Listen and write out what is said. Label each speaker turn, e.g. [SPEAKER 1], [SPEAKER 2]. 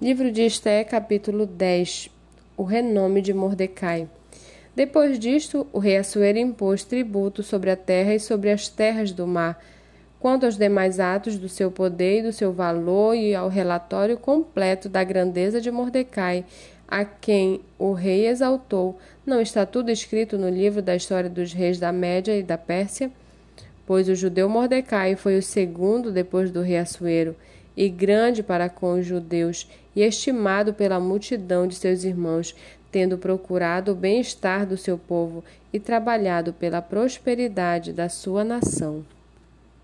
[SPEAKER 1] Livro de Esté, capítulo 10 O renome de Mordecai. Depois disto, o rei Assuero impôs tributo sobre a terra e sobre as terras do mar, quanto aos demais atos do seu poder e do seu valor, e ao relatório completo da grandeza de Mordecai, a quem o rei exaltou. Não está tudo escrito no livro da história dos reis da Média e da Pérsia? Pois o judeu Mordecai foi o segundo depois do rei Assuero e grande para com os judeus, e estimado pela multidão de seus irmãos, tendo procurado o bem-estar do seu povo e trabalhado pela prosperidade da sua nação.